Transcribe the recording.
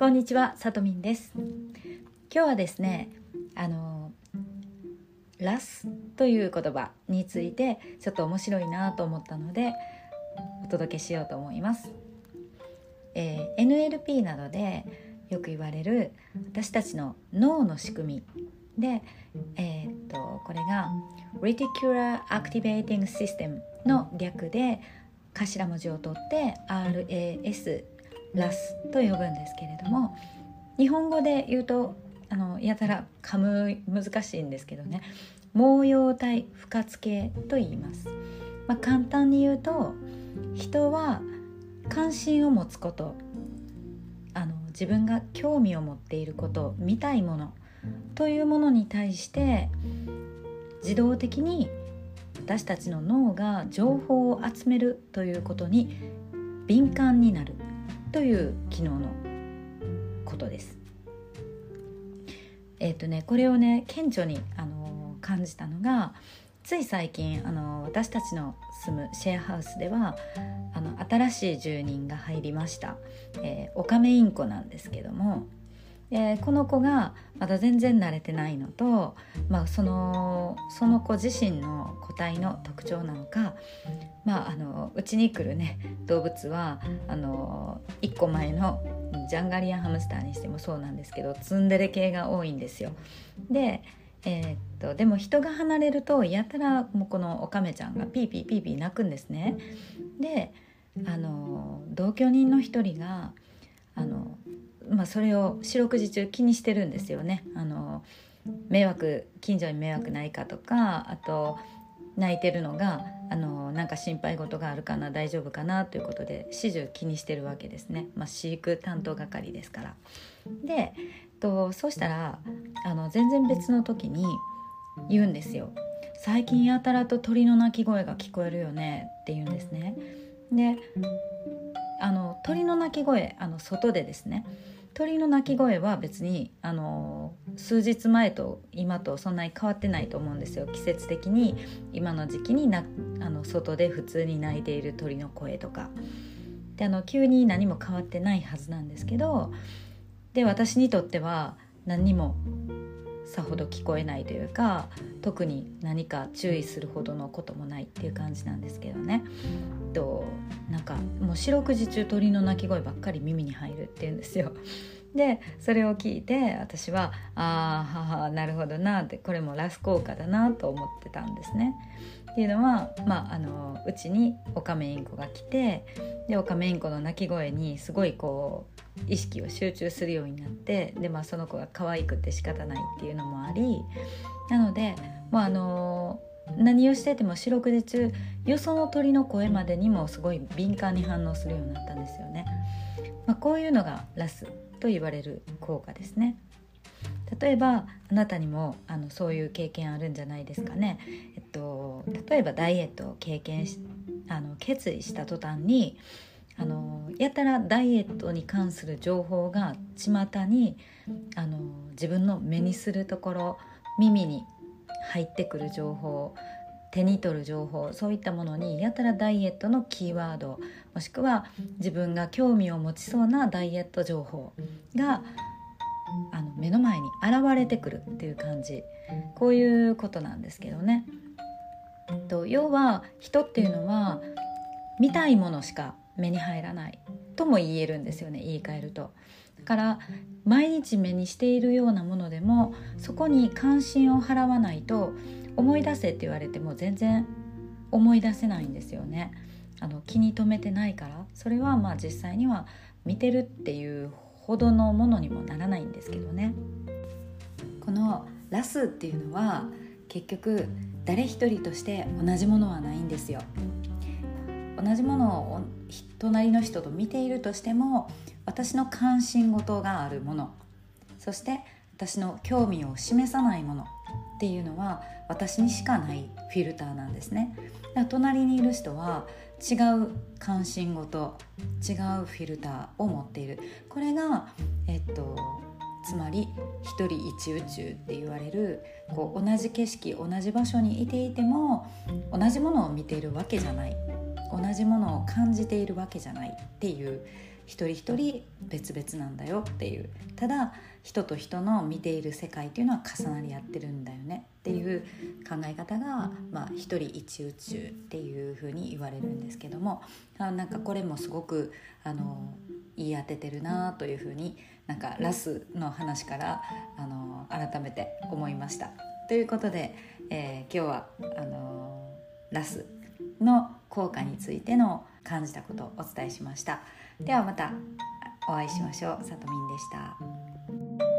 こんにちは、さとみんです。今日はですねあのラスという言葉についてちょっと面白いなと思ったのでお届けしようと思います、えー、NLP などでよく言われる私たちの脳の仕組みで、えー、っとこれが Reticular Activating System の略で頭文字を取って RAS ラスと呼ぶんですけれども日本語で言うとあのやたら噛む難しいんですけどね。毛様体不活系と言います、まあ、簡単に言うと人は関心を持つことあの自分が興味を持っていること見たいものというものに対して自動的に私たちの脳が情報を集めるということに敏感になる。という機能のことです。えっ、ー、とねこれをね顕著にあの感じたのがつい最近あの私たちの住むシェアハウスではあの新しい住人が入りました、えー、オカメインコなんですけどもでこの子がまだ全然慣れてないのと、まあ、そのその子自身の個体の特徴なのかまああのうちに来るね動物はあの1個前のジャンガリアンハムスターにしてもそうなんですけどツンデレ系が多いんですよ。でえー、っとでも人が離れるとやたらもうこのオカメちゃんがピーピーピーピー鳴くんですね。であの同居人の一人がまあ、それを四六時中気にしてるんですよね。あの迷惑近所に迷惑ないかとかあと泣いてるのがあのなんか心配事があるかな大丈夫かなということで始終気にしてるわけですね、まあ、飼育担当係ですから。でとそうしたらあの全然別の時に言うんですよ。最近やたらと鳥の鳴き声が聞こえるよねって言うんですね。であの鳥の鳴き声あの外でですね。鳥の鳴き声は別にあの数日前と今とそんなに変わってないと思うんですよ。季節的に今の時期になあの外で普通に鳴いている鳥の声とか。であの急に何も変わってないはずなんですけどで私にとっては何にもさほど聞こえないというか特に何か注意するほどのこともないっていう感じなんですけどねとなんかもう四六時中鳥の鳴き声ばっかり耳に入るっていうんですよ。でそれを聞いて私はああなるほどなってこれもラス効果だなと思ってたんですね。っていうのは、まあ、あのうちにオカメインコが来てでオカメインコの鳴き声にすごいこう意識を集中するようになってで、まあ、その子が可愛くて仕方ないっていうのもありなので、まあ、あの何をしてても四六時中よその鳥の声までにもすごい敏感に反応するようになったんですよね。まあ、こういうのがラスと言われる効果ですね。例えばあなたにもあのそういう経験あるんじゃないですかね。えっと、例えばダイエットを経験しあの決意した途端にあのやたらダイエットに関する情報が巷にあの自分の目にするところ耳に入ってくる情報手に取る情報そういったものにやたらダイエットのキーワードもしくは自分が興味を持ちそうなダイエット情報があの目の前に現れてくるっていう感じこういうことなんですけどね。と要は人っていうのは見たいものしか目に入らないとも言えるんですよね言い換えると。だから毎日目にしているようなものでもそこに関心を払わないと思い出せって言われても全然思い出せないんですよね。あの気に留めてないからそれはまあ実際には見てるっていうほどのものにもならないんですけどね。このラスっていうのは結局誰一人として同じものはないんですよ。同じものを隣の人と見ているとしても私の関心事があるものそして私の興味を示さないものっていうのは私にしかないフィルターなんですねだから隣にいる人は違う関心事違うフィルターを持っている。これがえっとつまり一人一宇宙って言われるこう同じ景色同じ場所にいていても同じものを見ているわけじゃない。同じものを感じているわけじゃないっていう一人一人別々なんだよっていうただ人と人の見ている世界っていうのは重なり合ってるんだよねっていう考え方が、まあ、一人一宇宙っていうふうに言われるんですけどもあなんかこれもすごくあの言い当ててるなというふうになんかラスの話からあの改めて思いました。ということで、えー、今日はあのラスの効果についての感じたことをお伝えしました。ではまたお会いしましょう。さとみんでした。